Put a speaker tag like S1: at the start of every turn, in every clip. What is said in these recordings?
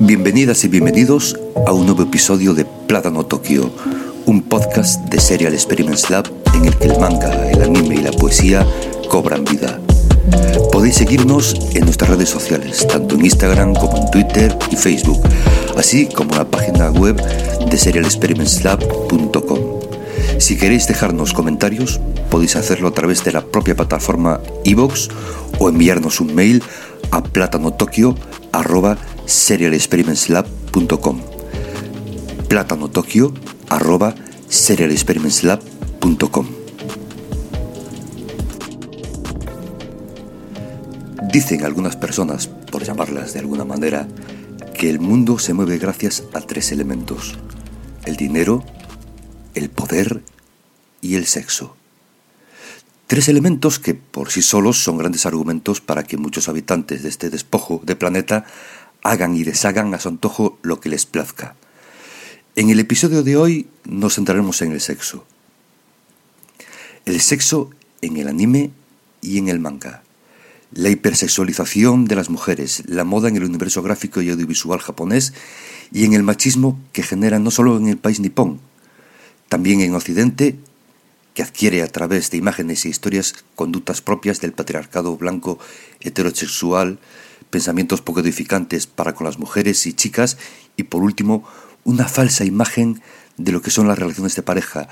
S1: Bienvenidas y bienvenidos a un nuevo episodio de Plátano Tokio, un podcast de Serial Experiments Lab en el que el manga, el anime y la poesía cobran vida. Podéis seguirnos en nuestras redes sociales, tanto en Instagram como en Twitter y Facebook, así como en la página web de serialexperimentslab.com. Si queréis dejarnos comentarios, podéis hacerlo a través de la propia plataforma iVoox o enviarnos un mail a platanotokio.serialexperimentslab.com platanotokio.serialexperimentslab.com Dicen algunas personas, por llamarlas de alguna manera, que el mundo se mueve gracias a tres elementos. El dinero, el poder y el sexo. Tres elementos que por sí solos son grandes argumentos para que muchos habitantes de este despojo de planeta hagan y deshagan a su antojo lo que les plazca. En el episodio de hoy nos centraremos en el sexo. El sexo en el anime y en el manga. La hipersexualización de las mujeres, la moda en el universo gráfico y audiovisual japonés y en el machismo que genera no solo en el país nipón, también en Occidente, que adquiere a través de imágenes e historias conductas propias del patriarcado blanco heterosexual, pensamientos poco edificantes para con las mujeres y chicas y por último una falsa imagen de lo que son las relaciones de pareja,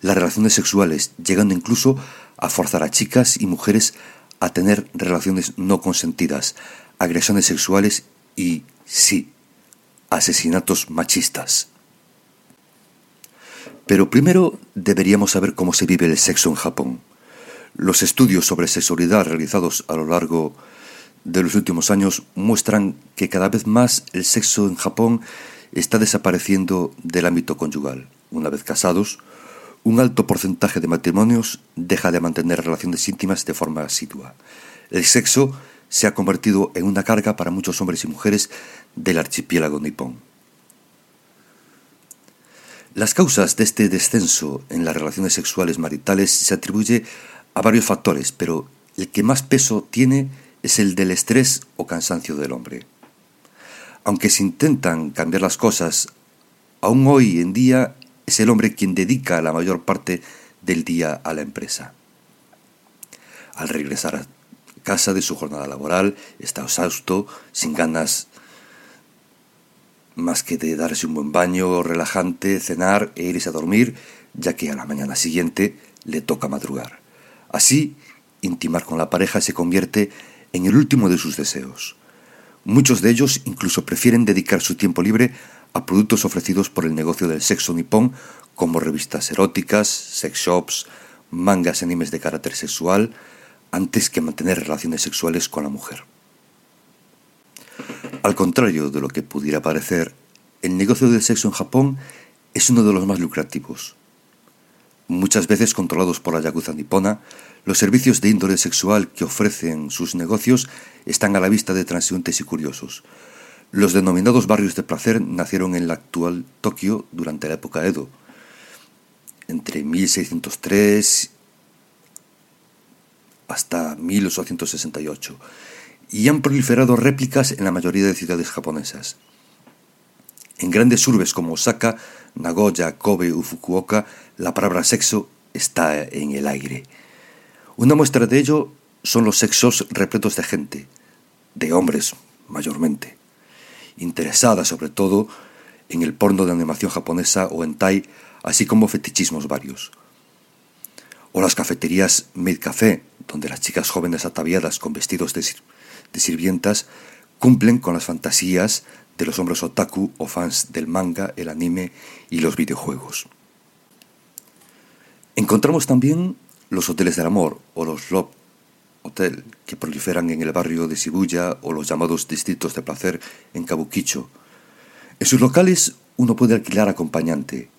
S1: las relaciones sexuales, llegando incluso a forzar a chicas y mujeres a tener relaciones no consentidas, agresiones sexuales y, sí, asesinatos machistas. Pero primero deberíamos saber cómo se vive el sexo en Japón. Los estudios sobre sexualidad realizados a lo largo de los últimos años muestran que cada vez más el sexo en Japón está desapareciendo del ámbito conyugal. Una vez casados, un alto porcentaje de matrimonios deja de mantener relaciones íntimas de forma asidua. El sexo se ha convertido en una carga para muchos hombres y mujeres del archipiélago nipón. Las causas de este descenso en las relaciones sexuales maritales se atribuye a varios factores, pero el que más peso tiene es el del estrés o cansancio del hombre. Aunque se intentan cambiar las cosas, aún hoy en día es el hombre quien dedica la mayor parte del día a la empresa. Al regresar a casa de su jornada laboral, está exhausto, sin ganas más que de darse un buen baño relajante, cenar e irse a dormir, ya que a la mañana siguiente le toca madrugar. Así, intimar con la pareja se convierte en el último de sus deseos. Muchos de ellos incluso prefieren dedicar su tiempo libre a productos ofrecidos por el negocio del sexo nipón, como revistas eróticas, sex shops, mangas y animes de carácter sexual, antes que mantener relaciones sexuales con la mujer. Al contrario de lo que pudiera parecer, el negocio del sexo en Japón es uno de los más lucrativos. Muchas veces controlados por la Yakuza nipona, los servicios de índole sexual que ofrecen sus negocios están a la vista de transeúntes y curiosos. Los denominados barrios de placer nacieron en la actual Tokio durante la época Edo, entre 1603 hasta 1868 y han proliferado réplicas en la mayoría de ciudades japonesas. En grandes urbes como Osaka, Nagoya, Kobe o Fukuoka, la palabra sexo está en el aire. Una muestra de ello son los sexos repletos de gente, de hombres mayormente, interesada sobre todo en el porno de animación japonesa o en Tai, así como fetichismos varios. O las cafeterías Made Café, donde las chicas jóvenes ataviadas con vestidos de de sirvientas cumplen con las fantasías de los hombres otaku o fans del manga, el anime y los videojuegos. Encontramos también los hoteles del amor o los love hotel que proliferan en el barrio de Shibuya o los llamados distritos de placer en Kabukicho. En sus locales uno puede alquilar acompañante,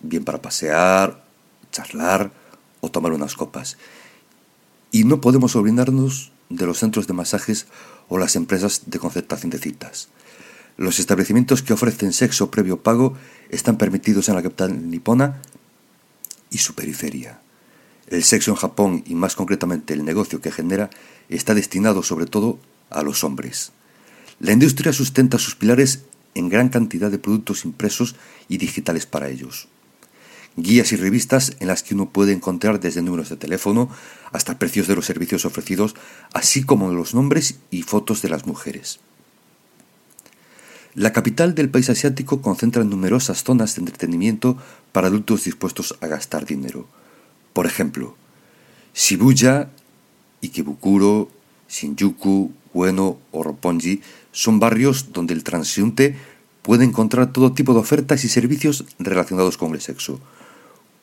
S1: bien para pasear, charlar o tomar unas copas. Y no podemos olvidarnos de los centros de masajes o las empresas de concertación de citas. Los establecimientos que ofrecen sexo previo pago están permitidos en la capital nipona y su periferia. El sexo en Japón y más concretamente el negocio que genera está destinado sobre todo a los hombres. La industria sustenta sus pilares en gran cantidad de productos impresos y digitales para ellos. Guías y revistas en las que uno puede encontrar desde números de teléfono hasta precios de los servicios ofrecidos, así como los nombres y fotos de las mujeres. La capital del país asiático concentra numerosas zonas de entretenimiento para adultos dispuestos a gastar dinero. Por ejemplo, Shibuya, Ikebukuro, Shinjuku, Ueno o Roppongi son barrios donde el transeúnte puede encontrar todo tipo de ofertas y servicios relacionados con el sexo.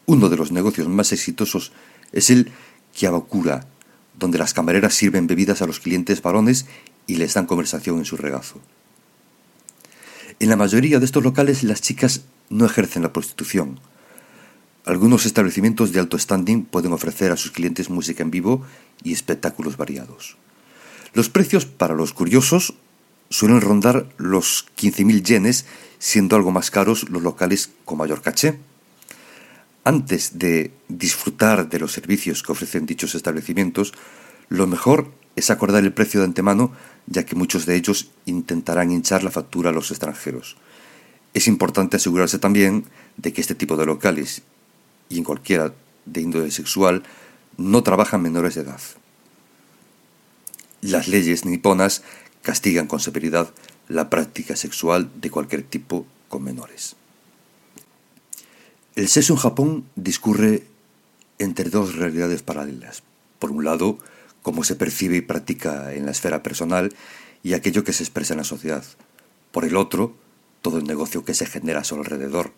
S1: Uno de los negocios más exitosos es el Kiabakura, donde las camareras sirven bebidas a los clientes varones y les dan conversación en su regazo. En la mayoría de estos locales las chicas no ejercen la prostitución. Algunos establecimientos de alto standing pueden ofrecer a sus clientes música en vivo y espectáculos variados. Los precios para los curiosos suelen rondar los 15.000 yenes, siendo algo más caros los locales con mayor caché. Antes de disfrutar de los servicios que ofrecen dichos establecimientos, lo mejor es acordar el precio de antemano, ya que muchos de ellos intentarán hinchar la factura a los extranjeros. Es importante asegurarse también de que este tipo de locales, y en cualquiera de índole sexual, no trabajan menores de edad. Las leyes niponas castigan con severidad la práctica sexual de cualquier tipo con menores. El sexo en Japón discurre entre dos realidades paralelas. Por un lado, cómo se percibe y practica en la esfera personal y aquello que se expresa en la sociedad. Por el otro, todo el negocio que se genera a su alrededor.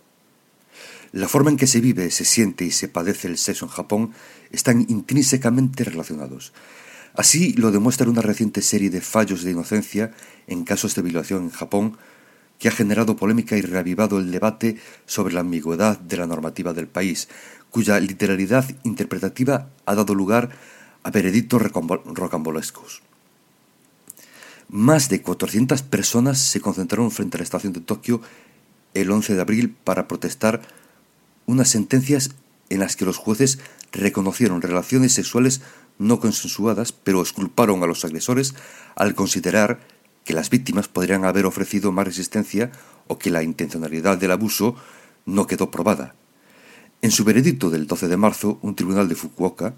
S1: La forma en que se vive, se siente y se padece el sexo en Japón están intrínsecamente relacionados. Así lo demuestra una reciente serie de fallos de inocencia en casos de violación en Japón que ha generado polémica y reavivado el debate sobre la ambigüedad de la normativa del país, cuya literalidad interpretativa ha dado lugar a veredictos rocambolescos. Más de 400 personas se concentraron frente a la estación de Tokio el 11 de abril para protestar unas sentencias en las que los jueces reconocieron relaciones sexuales no consensuadas, pero exculparon a los agresores al considerar que las víctimas podrían haber ofrecido más resistencia o que la intencionalidad del abuso no quedó probada. En su veredicto del 12 de marzo, un tribunal de Fukuoka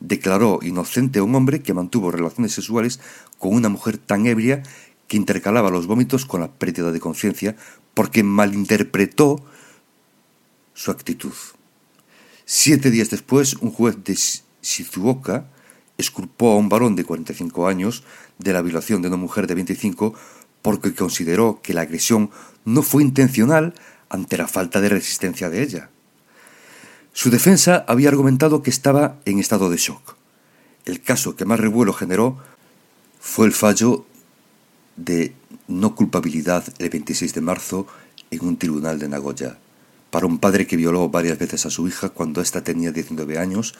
S1: declaró inocente a un hombre que mantuvo relaciones sexuales con una mujer tan ebria que intercalaba los vómitos con la pérdida de conciencia porque malinterpretó su actitud. Siete días después, un juez de Shizuoka esculpó a un varón de 45 años de la violación de una mujer de 25 porque consideró que la agresión no fue intencional ante la falta de resistencia de ella. Su defensa había argumentado que estaba en estado de shock. El caso que más revuelo generó fue el fallo de no culpabilidad el 26 de marzo en un tribunal de Nagoya para un padre que violó varias veces a su hija cuando ésta tenía 19 años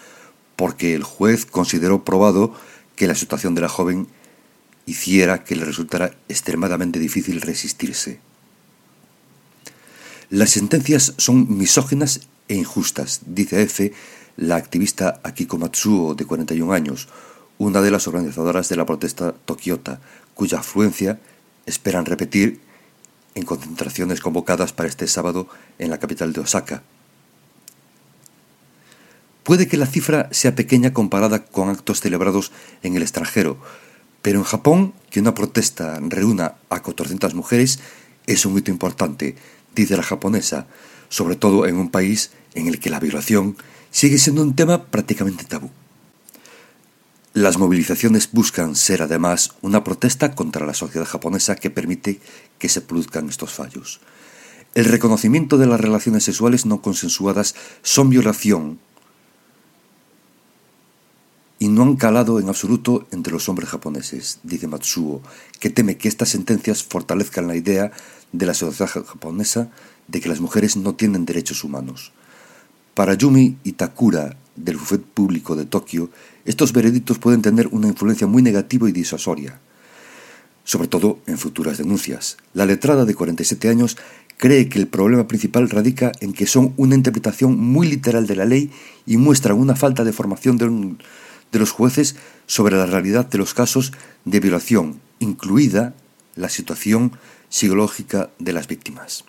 S1: porque el juez consideró probado que la situación de la joven hiciera que le resultara extremadamente difícil resistirse. Las sentencias son misóginas e injustas, dice F, la activista Akiko Matsuo, de 41 años, una de las organizadoras de la protesta tokiota, cuya afluencia esperan repetir en concentraciones convocadas para este sábado en la capital de Osaka. Puede que la cifra sea pequeña comparada con actos celebrados en el extranjero, pero en Japón, que una protesta reúna a 400 mujeres es un hito importante, dice la japonesa, sobre todo en un país en el que la violación sigue siendo un tema prácticamente tabú. Las movilizaciones buscan ser además una protesta contra la sociedad japonesa que permite que se produzcan estos fallos. El reconocimiento de las relaciones sexuales no consensuadas son violación y no han calado en absoluto entre los hombres japoneses, dice Matsuo, que teme que estas sentencias fortalezcan la idea de la sociedad japonesa de que las mujeres no tienen derechos humanos. Para Yumi Itakura, del buffet público de Tokio, estos veredictos pueden tener una influencia muy negativa y disuasoria, sobre todo en futuras denuncias. La letrada de 47 años cree que el problema principal radica en que son una interpretación muy literal de la ley y muestran una falta de formación de, de los jueces sobre la realidad de los casos de violación, incluida la situación psicológica de las víctimas.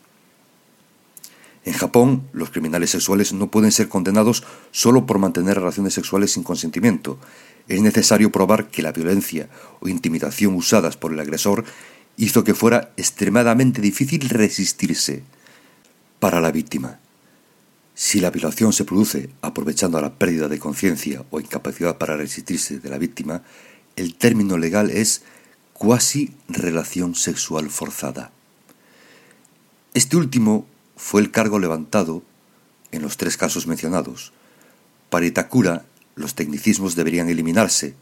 S1: En Japón, los criminales sexuales no pueden ser condenados solo por mantener relaciones sexuales sin consentimiento. Es necesario probar que la violencia o intimidación usadas por el agresor hizo que fuera extremadamente difícil resistirse para la víctima. Si la violación se produce aprovechando la pérdida de conciencia o incapacidad para resistirse de la víctima, el término legal es cuasi relación sexual forzada. Este último fue el cargo levantado en los tres casos mencionados. Para Itakura, los tecnicismos deberían eliminarse,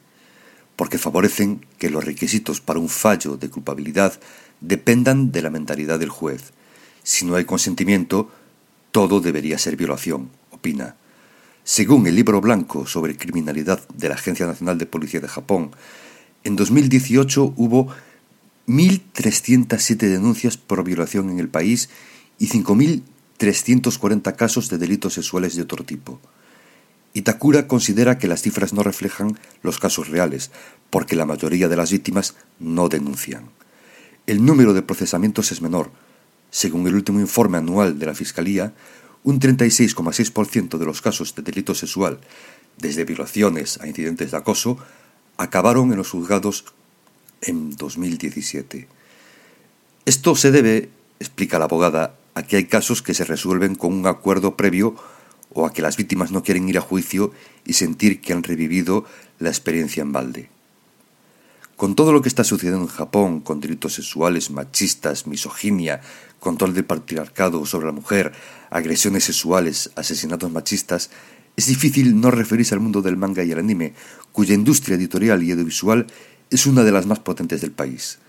S1: porque favorecen que los requisitos para un fallo de culpabilidad dependan de la mentalidad del juez. Si no hay consentimiento, todo debería ser violación, opina. Según el libro blanco sobre criminalidad de la Agencia Nacional de Policía de Japón, en 2018 hubo 1.307 denuncias por violación en el país y 5.340 casos de delitos sexuales de otro tipo. Itakura considera que las cifras no reflejan los casos reales, porque la mayoría de las víctimas no denuncian. El número de procesamientos es menor, según el último informe anual de la Fiscalía, un 36,6% de los casos de delito sexual, desde violaciones a incidentes de acoso, acabaron en los juzgados en 2017. Esto se debe, explica la abogada, a que hay casos que se resuelven con un acuerdo previo o a que las víctimas no quieren ir a juicio y sentir que han revivido la experiencia en balde. Con todo lo que está sucediendo en Japón, con delitos sexuales, machistas, misoginia, control del patriarcado sobre la mujer, agresiones sexuales, asesinatos machistas, es difícil no referirse al mundo del manga y el anime, cuya industria editorial y audiovisual es una de las más potentes del país.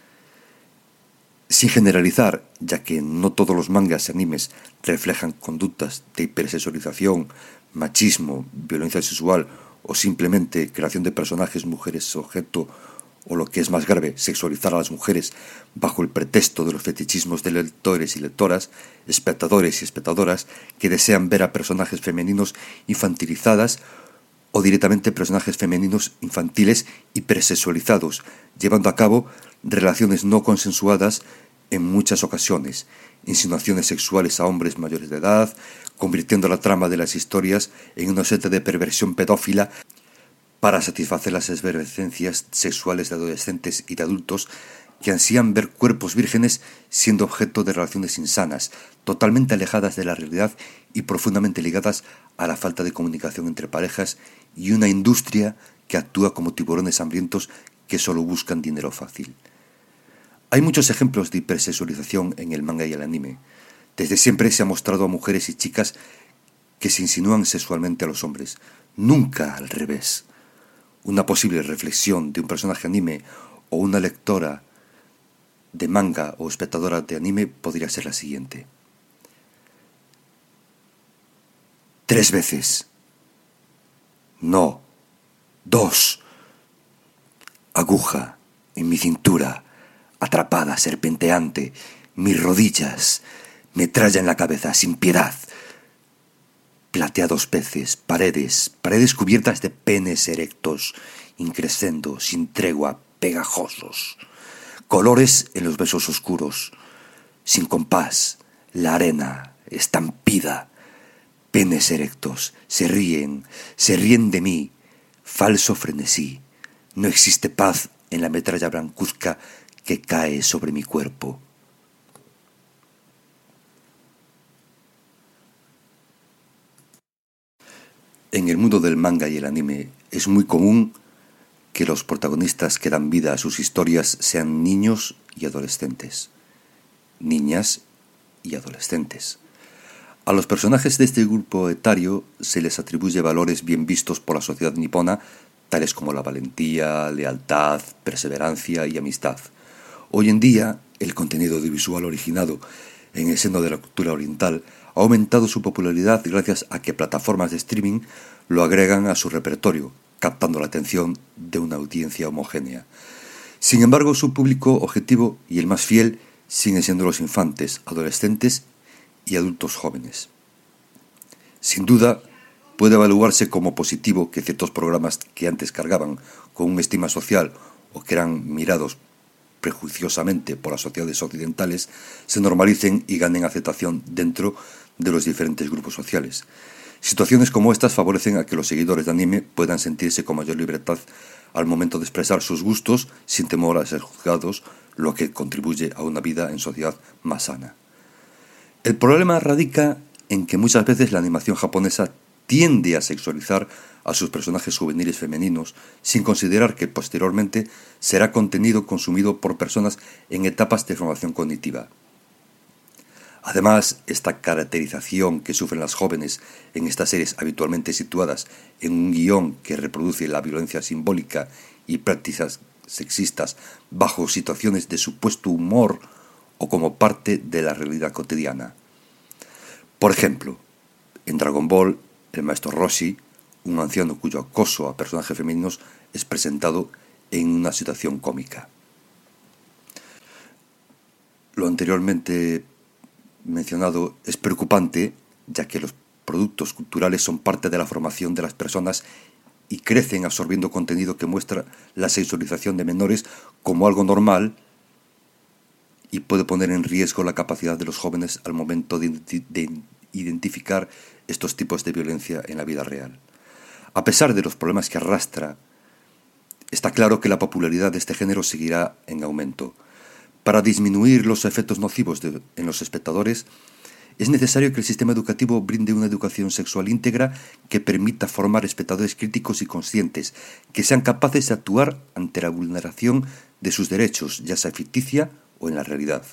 S1: Sin generalizar, ya que no todos los mangas y animes reflejan conductas de hipersexualización, machismo, violencia sexual o simplemente creación de personajes mujeres objeto o lo que es más grave, sexualizar a las mujeres bajo el pretexto de los fetichismos de lectores y lectoras, espectadores y espectadoras que desean ver a personajes femeninos infantilizadas o directamente personajes femeninos infantiles hipersexualizados, llevando a cabo relaciones no consensuadas en muchas ocasiones, insinuaciones sexuales a hombres mayores de edad, convirtiendo la trama de las historias en una seta de perversión pedófila para satisfacer las esfervescencias sexuales de adolescentes y de adultos que ansían ver cuerpos vírgenes siendo objeto de relaciones insanas, totalmente alejadas de la realidad y profundamente ligadas a la falta de comunicación entre parejas y una industria que actúa como tiburones hambrientos que solo buscan dinero fácil. Hay muchos ejemplos de hipersexualización en el manga y el anime. Desde siempre se ha mostrado a mujeres y chicas que se insinúan sexualmente a los hombres, nunca al revés. Una posible reflexión de un personaje anime o una lectora de manga o espectadora de anime podría ser la siguiente. Tres veces. No. Dos. Aguja en mi cintura, atrapada, serpenteante, mis rodillas, metralla en la cabeza, sin piedad plateados peces, paredes, paredes cubiertas de penes erectos, increscendo, sin tregua, pegajosos, colores en los besos oscuros, sin compás, la arena, estampida, penes erectos, se ríen, se ríen de mí, falso frenesí, no existe paz en la metralla blancuzca que cae sobre mi cuerpo. En el mundo del manga y el anime es muy común que los protagonistas que dan vida a sus historias sean niños y adolescentes. Niñas y adolescentes. A los personajes de este grupo etario se les atribuye valores bien vistos por la sociedad nipona, tales como la valentía, lealtad, perseverancia y amistad. Hoy en día, el contenido audiovisual originado en el seno de la cultura oriental ha aumentado su popularidad gracias a que plataformas de streaming lo agregan a su repertorio, captando la atención de una audiencia homogénea. Sin embargo, su público objetivo y el más fiel siguen siendo los infantes, adolescentes y adultos jóvenes. Sin duda, puede evaluarse como positivo que ciertos programas que antes cargaban con una estima social o que eran mirados prejuiciosamente por las sociedades occidentales se normalicen y ganen aceptación dentro de los diferentes grupos sociales. Situaciones como estas favorecen a que los seguidores de anime puedan sentirse con mayor libertad al momento de expresar sus gustos sin temor a ser juzgados, lo que contribuye a una vida en sociedad más sana. El problema radica en que muchas veces la animación japonesa tiende a sexualizar a sus personajes juveniles femeninos sin considerar que posteriormente será contenido consumido por personas en etapas de formación cognitiva. Además, esta caracterización que sufren las jóvenes en estas series habitualmente situadas en un guion que reproduce la violencia simbólica y prácticas sexistas bajo situaciones de supuesto humor o como parte de la realidad cotidiana. Por ejemplo, en Dragon Ball, el maestro Roshi, un anciano cuyo acoso a personajes femeninos es presentado en una situación cómica. Lo anteriormente mencionado es preocupante, ya que los productos culturales son parte de la formación de las personas y crecen absorbiendo contenido que muestra la sexualización de menores como algo normal y puede poner en riesgo la capacidad de los jóvenes al momento de, identificar estos tipos de violencia en la vida real. A pesar de los problemas que arrastra, está claro que la popularidad de este género seguirá en aumento. Para disminuir los efectos nocivos en los espectadores, es necesario que el sistema educativo brinde una educación sexual íntegra que permita formar espectadores críticos y conscientes, que sean capaces de actuar ante la vulneración de sus derechos, ya sea ficticia o en la realidad.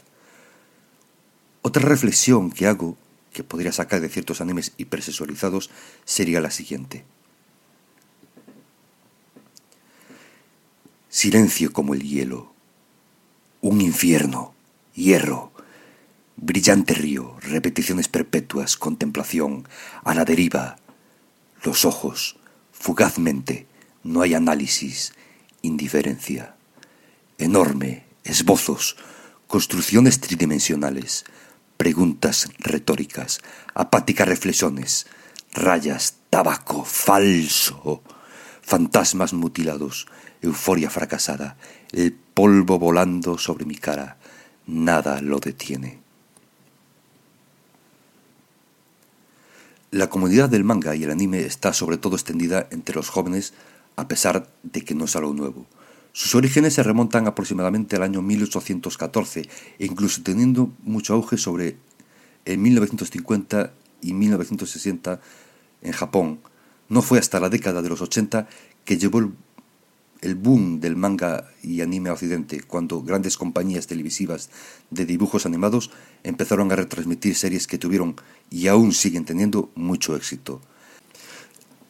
S1: Otra reflexión que hago, que podría sacar de ciertos animes hipersexualizados, sería la siguiente. Silencio como el hielo. Un infierno. Hierro. Brillante río. Repeticiones perpetuas. Contemplación. A la deriva. Los ojos. Fugazmente. No hay análisis. Indiferencia. Enorme. Esbozos construcciones tridimensionales, preguntas retóricas, apáticas reflexiones, rayas, tabaco, falso, fantasmas mutilados, euforia fracasada, el polvo volando sobre mi cara, nada lo detiene. La comunidad del manga y el anime está sobre todo extendida entre los jóvenes a pesar de que no es algo nuevo. Sus orígenes se remontan aproximadamente al año 1814 e incluso teniendo mucho auge sobre en 1950 y 1960 en Japón. No fue hasta la década de los 80 que llevó el, boom del manga y anime a Occidente, cuando grandes compañías televisivas de dibujos animados empezaron a retransmitir series que tuvieron y aún siguen teniendo mucho éxito.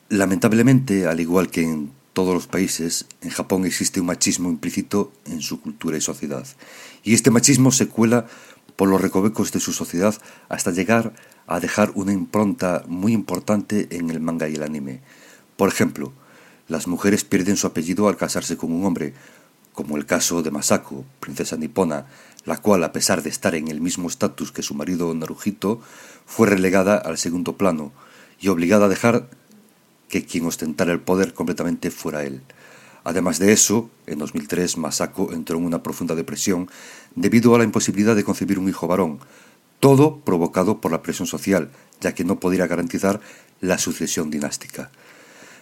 S1: Lamentablemente, al igual que en todos los países, en Japón existe un machismo implícito en su cultura y sociedad. Y este machismo se cuela por los recovecos de su sociedad hasta llegar a dejar una impronta muy importante en el manga y el anime. Por ejemplo, las mujeres pierden su apellido al casarse con un hombre, como el caso de Masako, princesa nipona, la cual, a pesar de estar en el mismo estatus que su marido Naruhito, fue relegada al segundo plano y obligada a dejar que quien ostentara el poder completamente fuera él. Además de eso, en 2003 Masako entró en una profunda depresión debido a la imposibilidad de concebir un hijo varón, todo provocado por la presión social, ya que no podría garantizar la sucesión dinástica.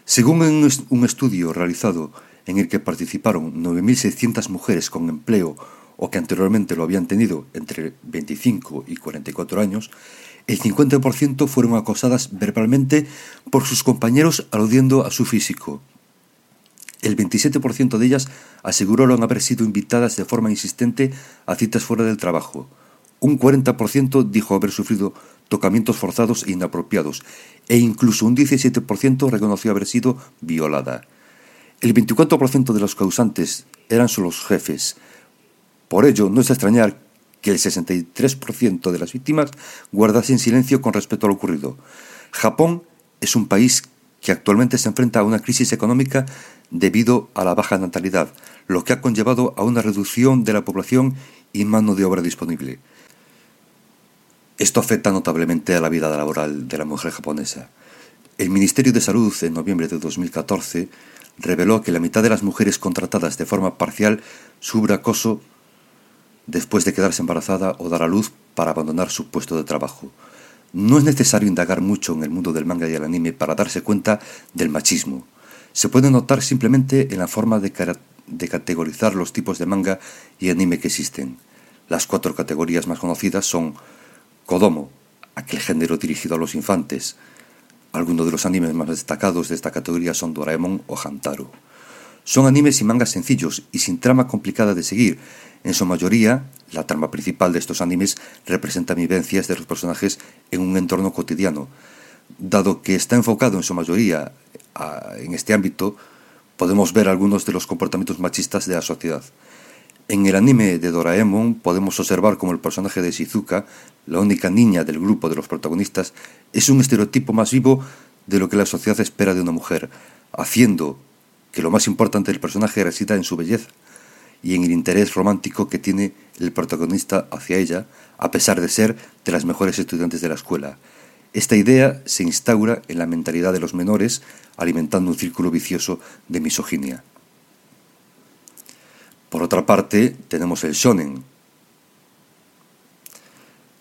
S1: Según un estudio realizado en el que participaron 9.600 mujeres con empleo o que anteriormente lo habían tenido entre 25 y 44 años, el 50% fueron acosadas verbalmente por sus compañeros aludiendo a su físico. El 27% de ellas aseguraron haber sido invitadas de forma insistente a citas fuera del trabajo. Un 40% dijo haber sufrido tocamientos forzados e inapropiados, e incluso un 17% reconoció haber sido violada. El 24% de los causantes eran solo los jefes. Por ello, no es extrañar que el 63% de las víctimas guardasen silencio con respecto a lo ocurrido. Japón es un país que actualmente se enfrenta a una crisis económica debido a la baja natalidad, lo que ha conllevado a una reducción de la población y mano de obra disponible. Esto afecta notablemente a la vida laboral de la mujer japonesa. El Ministerio de Salud en noviembre de 2014 reveló que la mitad de las mujeres contratadas de forma parcial sufre acoso después de quedarse embarazada o dar a luz para abandonar su puesto de trabajo. No es necesario indagar mucho en el mundo del manga y el anime para darse cuenta del machismo. Se puede notar simplemente en la forma de, de categorizar los tipos de manga y anime que existen. Las cuatro categorías más conocidas son Kodomo, aquel género dirigido a los infantes. Algunos de los animes más destacados de esta categoría son Doraemon o Hantaro. Son animes y mangas sencillos y sin trama complicada de seguir. En su mayoría, la trama principal de estos animes representa vivencias de los personajes en un entorno cotidiano. Dado que está enfocado en su mayoría en este ámbito, podemos ver algunos de los comportamientos machistas de la sociedad. En el anime de Doraemon podemos observar como el personaje de Shizuka, la única niña del grupo de los protagonistas, es un estereotipo más vivo de lo que la sociedad espera de una mujer, haciendo que lo más importante del personaje resida en su belleza y en el interés romántico que tiene el protagonista hacia ella, a pesar de ser de las mejores estudiantes de la escuela. Esta idea se instaura en la mentalidad de los menores, alimentando un círculo vicioso de misoginia. Por otra parte, tenemos el shonen.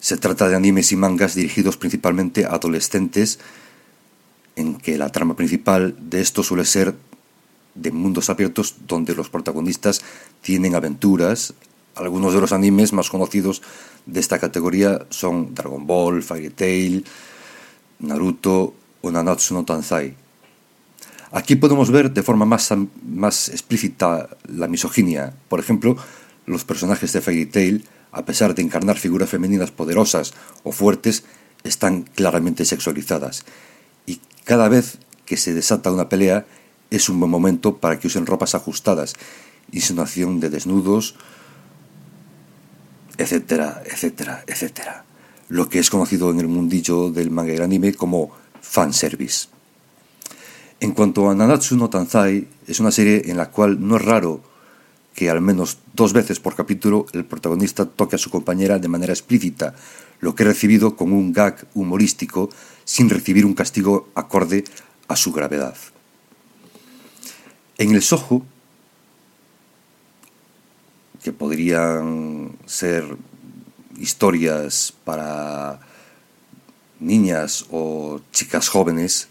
S1: Se trata de animes y mangas dirigidos principalmente a adolescentes, en que la trama principal de esto suele ser de mundos abiertos donde los protagonistas tienen aventuras. Algunos de los animes más conocidos de esta categoría son Dragon Ball, Fairy Tail, Naruto o Nanatsu no Tansai. Aquí podemos ver de forma más, más explícita la misoginia. Por ejemplo, los personajes de Fairy Tail, a pesar de encarnar figuras femeninas poderosas o fuertes, están claramente sexualizadas. Y cada vez que se desata una pelea, es un buen momento para que usen ropas ajustadas, insinuación de desnudos, etcétera, etcétera, etcétera. Lo que es conocido en el mundillo del manga y anime como fanservice. En cuanto a Nanatsu no Tanzai, es una serie en la cual no es raro que al menos dos veces por capítulo el protagonista toque a su compañera de manera explícita, lo que es recibido con un gag humorístico sin recibir un castigo acorde a su gravedad. En el Soho, que podrían ser historias para niñas o chicas jóvenes,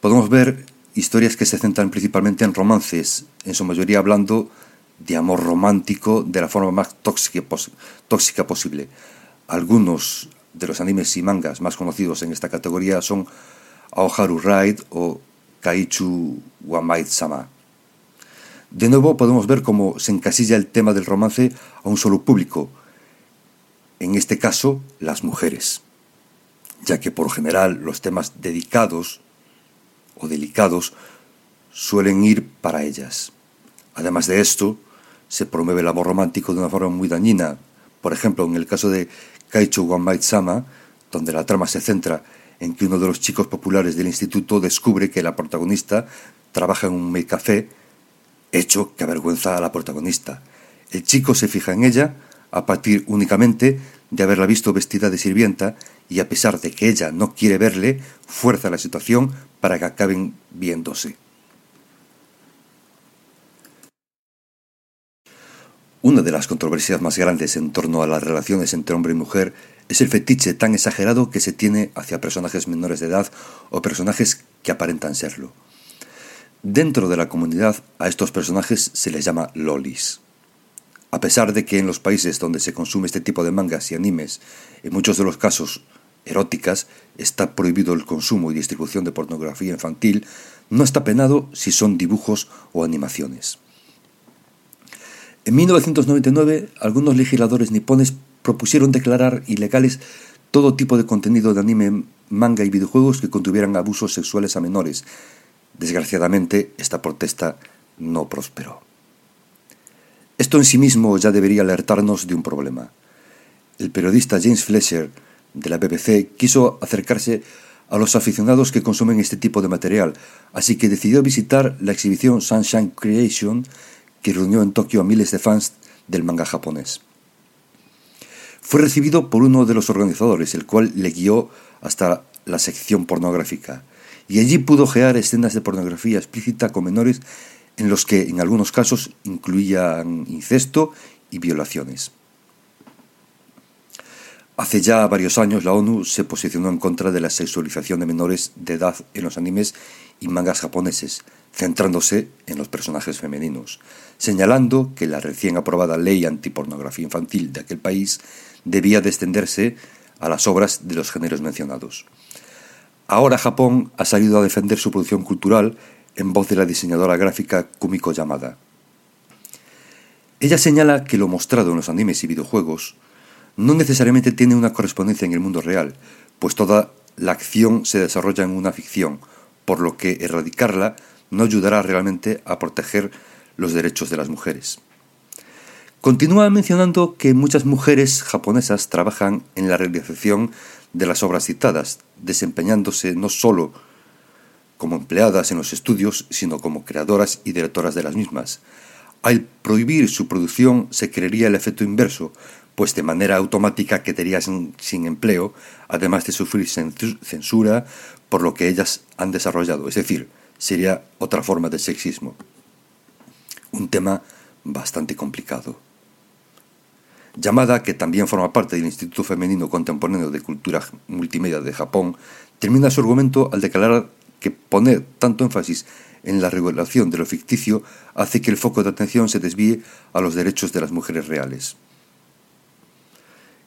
S1: podemos ver historias que se centran principalmente en romances, en su mayoría hablando de amor romántico de la forma más tóxica, tóxica posible. Algunos de los animes y mangas más conocidos en esta categoría son Aoharu Ride o Kaichu Wamaid-sama. De nuevo podemos ver cómo se encasilla el tema del romance a un solo público, en este caso las mujeres, ya que por general los temas dedicados o delicados suelen ir para ellas. Además de esto, se promueve el amor romántico de una forma muy dañina. Por ejemplo, en el caso de Kaichu Wamaid-sama, donde la trama se centra en que uno de los chicos populares del instituto descubre que la protagonista trabaja en un café, hecho que avergüenza a la protagonista. El chico se fija en ella a partir únicamente de haberla visto vestida de sirvienta y a pesar de que ella no quiere verle, fuerza la situación para que acaben viéndose. Una de las controversias más grandes en torno a las relaciones entre hombre y mujer es el fetiche tan exagerado que se tiene hacia personajes menores de edad o personajes que aparentan serlo. Dentro de la comunidad a estos personajes se les llama lolis. A pesar de que en los países donde se consume este tipo de mangas y animes, en muchos de los casos eróticas, está prohibido el consumo y distribución de pornografía infantil, no está penado si son dibujos o animaciones. En 1999, algunos legisladores nipones propusieron declarar ilegales todo tipo de contenido de anime, manga y videojuegos que contuvieran abusos sexuales a menores. Desgraciadamente, esta protesta no prosperó. Esto en sí mismo ya debería alertarnos de un problema. El periodista James Fletcher de la BBC quiso acercarse a los aficionados que consumen este tipo de material, así que decidió visitar la exhibición Sunshine Creation que reunió en Tokio a miles de fans del manga japonés. Fue recibido por uno de los organizadores, el cual le guió hasta la sección pornográfica, y allí pudo gear escenas de pornografía explícita con menores en los que en algunos casos incluían incesto y violaciones. Hace ya varios años la ONU se posicionó en contra de la sexualización de menores de edad en los animes y mangas japoneses, centrándose en los personajes femeninos, señalando que la recién aprobada ley antipornografía infantil de aquel país debía descenderse a las obras de los géneros mencionados. Ahora Japón ha salido a defender su producción cultural en voz de la diseñadora gráfica Kumiko Yamada. Ella señala que lo mostrado en los animes y videojuegos no necesariamente tiene una correspondencia en el mundo real, pues toda la acción se desarrolla en una ficción, por lo que erradicarla no ayudará realmente a proteger los derechos de las mujeres. Continúa mencionando que muchas mujeres japonesas trabajan en la realización de las obras citadas, desempeñándose no solo como empleadas en los estudios, sino como creadoras y directoras de las mismas, al prohibir su producción se crearía el efecto inverso, pues de manera automática quedarían sin empleo, además de sufrir censura por lo que ellas han desarrollado. Es decir, sería otra forma de sexismo. Un tema bastante complicado. Llamada, que también forma parte del Instituto Femenino Contemporáneo de Cultura Multimedia de Japón, termina su argumento al declarar que poner tanto énfasis en la regulación de lo ficticio hace que el foco de atención se desvíe a los derechos de las mujeres reales.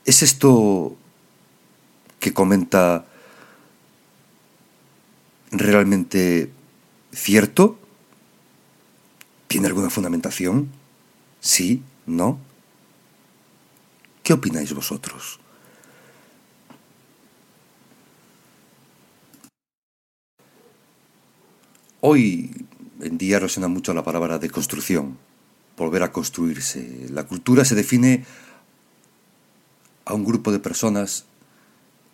S1: ¿Es esto que comenta realmente cierto? ¿Tiene alguna fundamentación? ¿Sí? ¿No? ¿Qué opináis vosotros? Hoy en día resuena mucho la palabra de construcción, volver a construirse. La cultura se define a un grupo de personas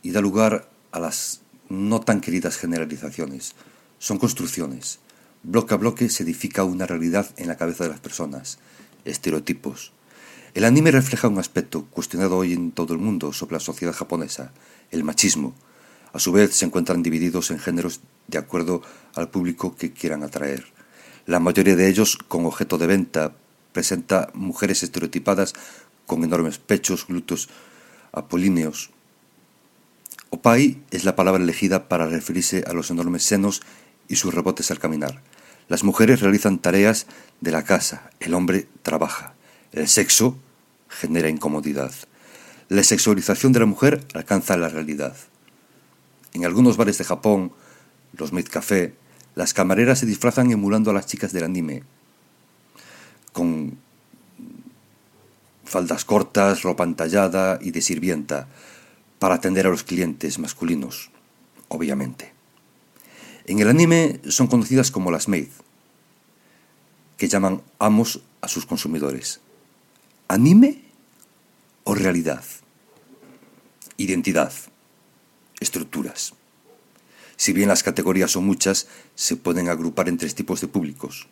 S1: y da lugar a las no tan queridas generalizaciones. Son construcciones. Bloque a bloque se edifica una realidad en la cabeza de las personas, estereotipos. El anime refleja un aspecto cuestionado hoy en todo el mundo sobre la sociedad japonesa, el machismo. A su vez se encuentran divididos en géneros de acuerdo al público que quieran atraer. La mayoría de ellos, con objeto de venta, presenta mujeres estereotipadas con enormes pechos, glúteos apolíneos. Opai es la palabra elegida para referirse a los enormes senos y sus rebotes al caminar. Las mujeres realizan tareas de la casa, el hombre trabaja. El sexo genera incomodidad. La sexualización de la mujer alcanza la realidad. En algunos bares de Japón, los Mid Café, las camareras se disfrazan emulando a las chicas del anime, con faldas cortas, ropa entallada y de sirvienta, para atender a los clientes masculinos, obviamente. En el anime son conocidas como las maid, que llaman amos a sus consumidores. ¿Anime o realidad? Identidad, estructuras. Si bien las categorías son muchas, se pueden agrupar en tres tipos de públicos.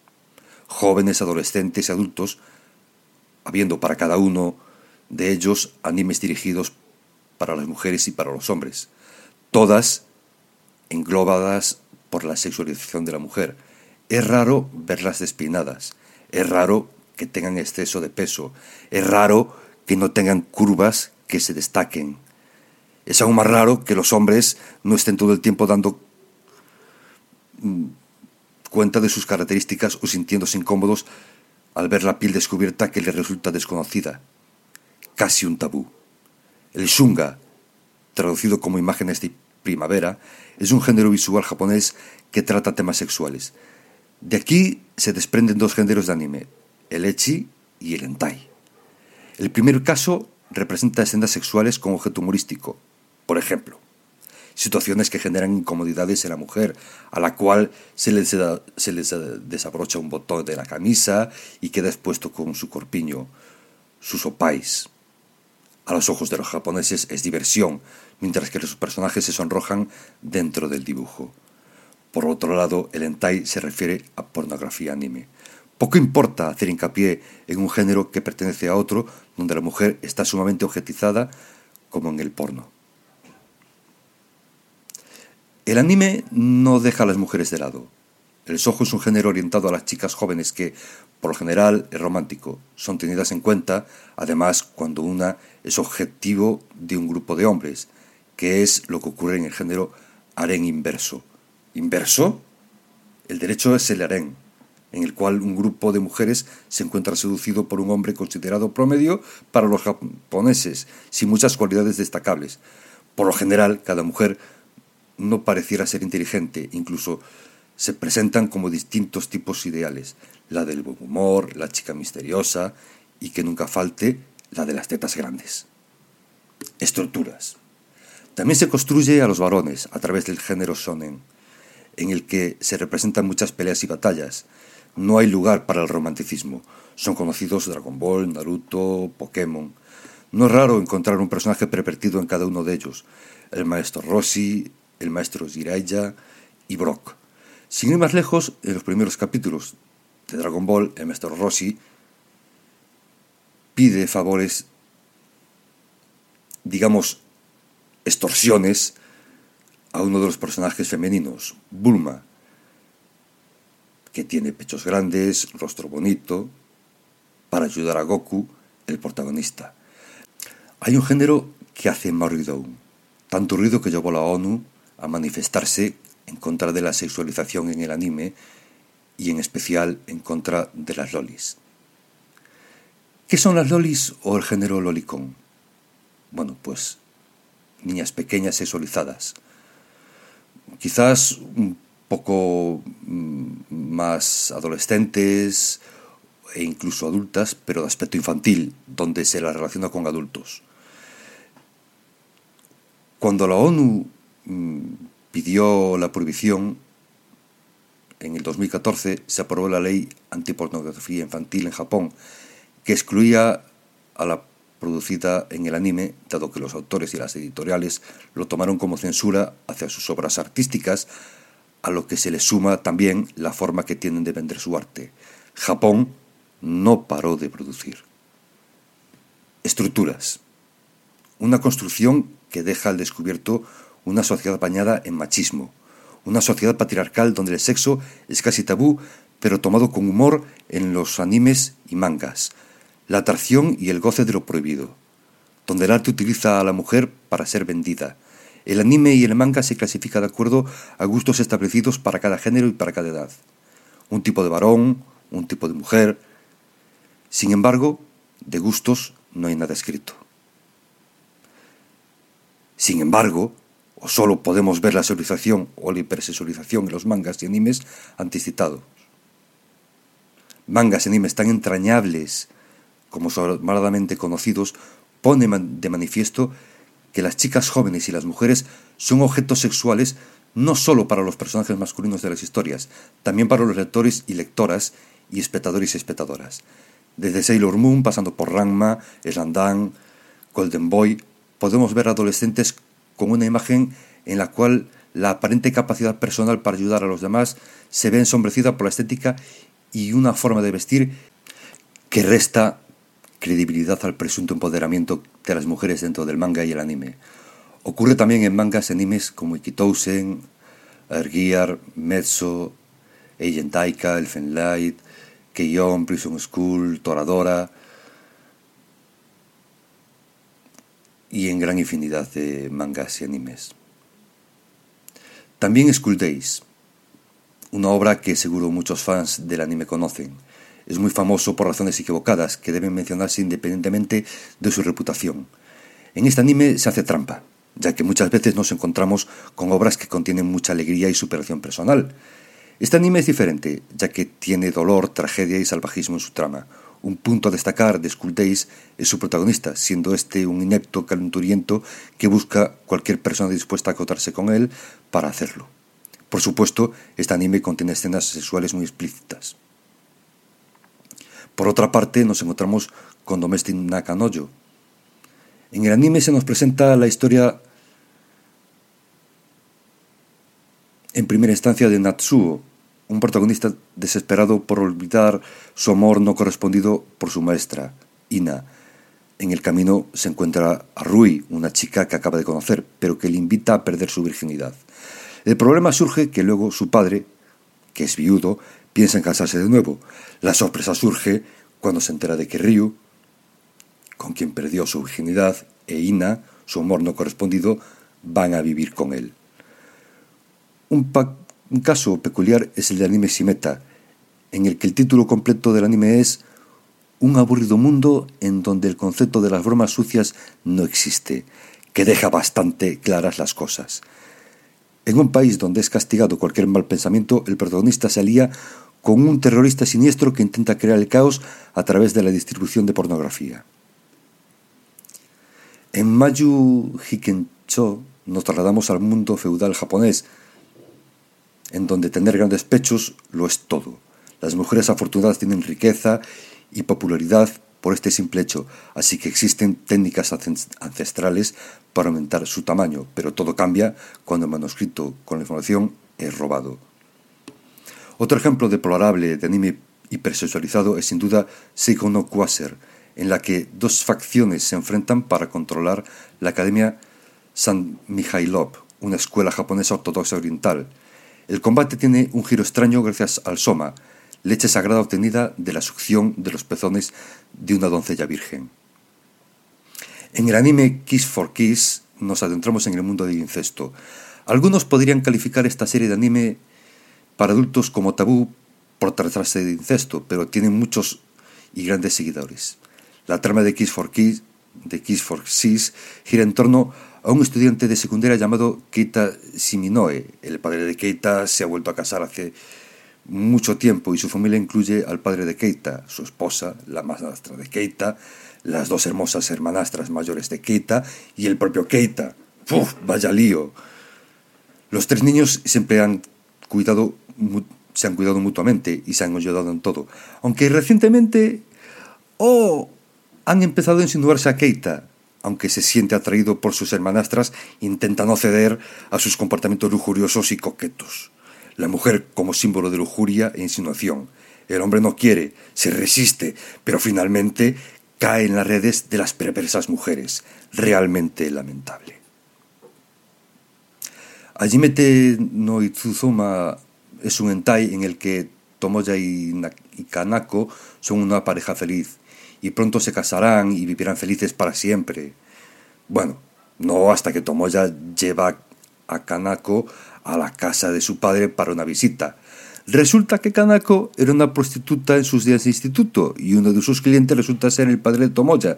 S1: Jóvenes, adolescentes y adultos, habiendo para cada uno de ellos animes dirigidos para las mujeres y para los hombres, todas englobadas por la sexualización de la mujer. Es raro verlas despinadas, es raro que tengan exceso de peso, es raro que no tengan curvas que se destaquen, es aún más raro que los hombres no estén todo el tiempo dando mm, cuenta de sus características o sintiéndose incómodos al ver la piel descubierta que les resulta desconocida. Casi un tabú. El shunga, traducido como imágenes de primavera, es un género visual japonés que trata temas sexuales. De aquí se desprenden dos géneros de anime, el echi y el hentai. El primer caso representa escenas sexuales con objeto humorístico, por ejemplo, situaciones que generan incomodidades en la mujer, a la cual se les, se desabrocha un botón de la camisa y queda expuesto con su corpiño, sus opais. A los ojos de los japoneses es diversión, mientras que los personajes se sonrojan dentro del dibujo. Por otro lado, el hentai se refiere a pornografía anime. Poco importa hacer hincapié en un género que pertenece a otro donde la mujer está sumamente objetizada como en el porno. El anime no deja a las mujeres de lado. El sojo es un género orientado a las chicas jóvenes que, por lo general, es romántico. Son tenidas en cuenta, además, cuando una es objetivo de un grupo de hombres, que es lo que ocurre en el género harén inverso. ¿Inverso? El derecho es el harén, en el cual un grupo de mujeres se encuentra seducido por un hombre considerado promedio para los japoneses, sin muchas cualidades destacables. Por lo general, cada mujer no pareciera ser inteligente, incluso se presentan como distintos tipos ideales, la del buen humor, la chica misteriosa y que nunca falte la de las tetas grandes. Estructuras. También se construye a los varones a través del género shonen, en el que se representan muchas peleas y batallas. No hay lugar para el romanticismo. Son conocidos Dragon Ball, Naruto, Pokémon. No es raro encontrar un personaje pervertido en cada uno de ellos. El maestro Rossi, el maestro Jiraiya y Brock. Sin ir más lejos, en los primeros capítulos de Dragon Ball, el maestro Rossi pide favores, digamos, extorsiones a uno de los personajes femeninos, Bulma, que tiene pechos grandes, rostro bonito, para ayudar a Goku, el protagonista. Hay un género que hace más ruido tanto ruido que llevó la ONU a manifestarse en contra de la sexualización en el anime y en especial en contra de las lolis. ¿Qué son las lolis o el género lolicón? Bueno, pues niñas pequeñas sexualizadas. Quizás un poco mm, más adolescentes e incluso adultas, pero de aspecto infantil, donde se las relaciona con adultos. Cuando la ONU pidió la prohibición, en el 2014 se aprobó la ley antipornografía infantil en Japón, que excluía a la producida en el anime, dado que los autores y las editoriales lo tomaron como censura hacia sus obras artísticas, a lo que se le suma también la forma que tienen de vender su arte. Japón no paró de producir. Estructuras. Una construcción que deja al descubierto una sociedad bañada en machismo, una sociedad patriarcal donde el sexo es casi tabú, pero tomado con humor en los animes y mangas, la atracción y el goce de lo prohibido, donde el arte utiliza a la mujer para ser vendida. El anime y el manga se clasifica de acuerdo a gustos establecidos para cada género y para cada edad. Un tipo de varón, un tipo de mujer. Sin embargo, de gustos no hay nada escrito. Sin embargo, o solo podemos ver la sexualización o la hipersexualización en los mangas y animes anticitados. Mangas y animes tan entrañables como sobradamente conocidos, pone de manifiesto que las chicas jóvenes y las mujeres son objetos sexuales no solo para los personajes masculinos de las historias, también para los lectores y lectoras y espectadores y espectadoras. Desde Sailor Moon, pasando por Ranma, Slandang, Golden Boy, podemos ver adolescentes con una imagen en la cual la aparente capacidad personal para ayudar a los demás se ve ensombrecida por la estética y una forma de vestir que resta credibilidad al presunto empoderamiento de las mujeres dentro del manga y el anime. Ocurre también en mangas y animes como Ikitousen, Ergiar, Mezzo, Agent Taika, Elfen Light, Keion, Prison School, Toradora y en gran infinidad de mangas y animes. También School Days, una obra que seguro muchos fans del anime conocen, es muy famoso por razones equivocadas que deben mencionarse independientemente de su reputación. En este anime se hace trampa, ya que muchas veces nos encontramos con obras que contienen mucha alegría y superación personal. Este anime es diferente, ya que tiene dolor, tragedia y salvajismo en su trama. Un punto a destacar de School Days es su protagonista, siendo este un inepto calenturiento que busca cualquier persona dispuesta a acotarse con él para hacerlo. Por supuesto, este anime contiene escenas sexuales muy explícitas. Por otra parte, nos encontramos con Domestic Nakanojo. En el anime se nos presenta la historia en primera instancia de Natsuo, un protagonista desesperado por olvidar su amor no correspondido por su maestra, Ina. En el camino se encuentra a Rui, una chica que acaba de conocer, pero que le invita a perder su virginidad. El problema surge que luego su padre, que es viudo, piensa en casarse de nuevo. La sorpresa surge cuando se entera de que Ryu, con quien perdió su virginidad, e Ina, su amor no correspondido, van a vivir con él. Un, un caso peculiar es el de anime Simeta, en el que el título completo del anime es Un aburrido mundo en donde el concepto de las bromas sucias no existe, que deja bastante claras las cosas. En un país donde es castigado cualquier mal pensamiento, el protagonista se alía con un terrorista siniestro que intenta crear el caos a través de la distribución de pornografía. En Mayu Hikencho nos trasladamos al mundo feudal japonés, en donde tener grandes pechos lo es todo. Las mujeres afortunadas tienen riqueza y popularidad por este simple hecho, así que existen técnicas ancestrales para aumentar su tamaño, pero todo cambia cuando el manuscrito con la información es robado. Otro ejemplo deplorable de anime hipersexualizado es sin duda Seiko no Quasar, en la que dos facciones se enfrentan para controlar la Academia San Mijailov, una escuela japonesa ortodoxa oriental. El combate tiene un giro extraño gracias al soma, leche sagrada obtenida de la succión de los pezones de una doncella virgen. En el anime Kiss for Kiss nos adentramos en el mundo del incesto. Algunos podrían calificar esta serie de anime para adultos como tabú por tratarse de incesto, pero tiene muchos y grandes seguidores. La trama de Kiss for Kiss, de Kiss for Sis gira en torno a un estudiante de secundaria llamado Keita Shiminoe. El padre de Keita se ha vuelto a casar hace mucho tiempo y su familia incluye al padre de Keita, su esposa, la madrastra de Keita, las dos hermosas hermanastras mayores de Keita y el propio Keita. ¡Uf! ¡Vaya lío! Los tres niños siempre han cuidado, se han cuidado mutuamente y se han ayudado en todo. Aunque recientemente, oh, han empezado a insinuarse a Keita, aunque se siente atraído por sus hermanastras, intenta no ceder a sus comportamientos lujuriosos y coquetos la mujer como símbolo de lujuria e insinuación. El hombre no quiere, se resiste, pero finalmente cae en las redes de las perversas mujeres. Realmente lamentable. Hajimete no Itsuzuma es un entai en el que Tomoya y, Kanako son una pareja feliz y pronto se casarán y vivirán felices para siempre. Bueno, no hasta que Tomoya lleva a Kanako a la casa de su padre para una visita. Resulta que Kanako era una prostituta en sus días de instituto y uno de sus clientes resulta ser el padre de Tomoya.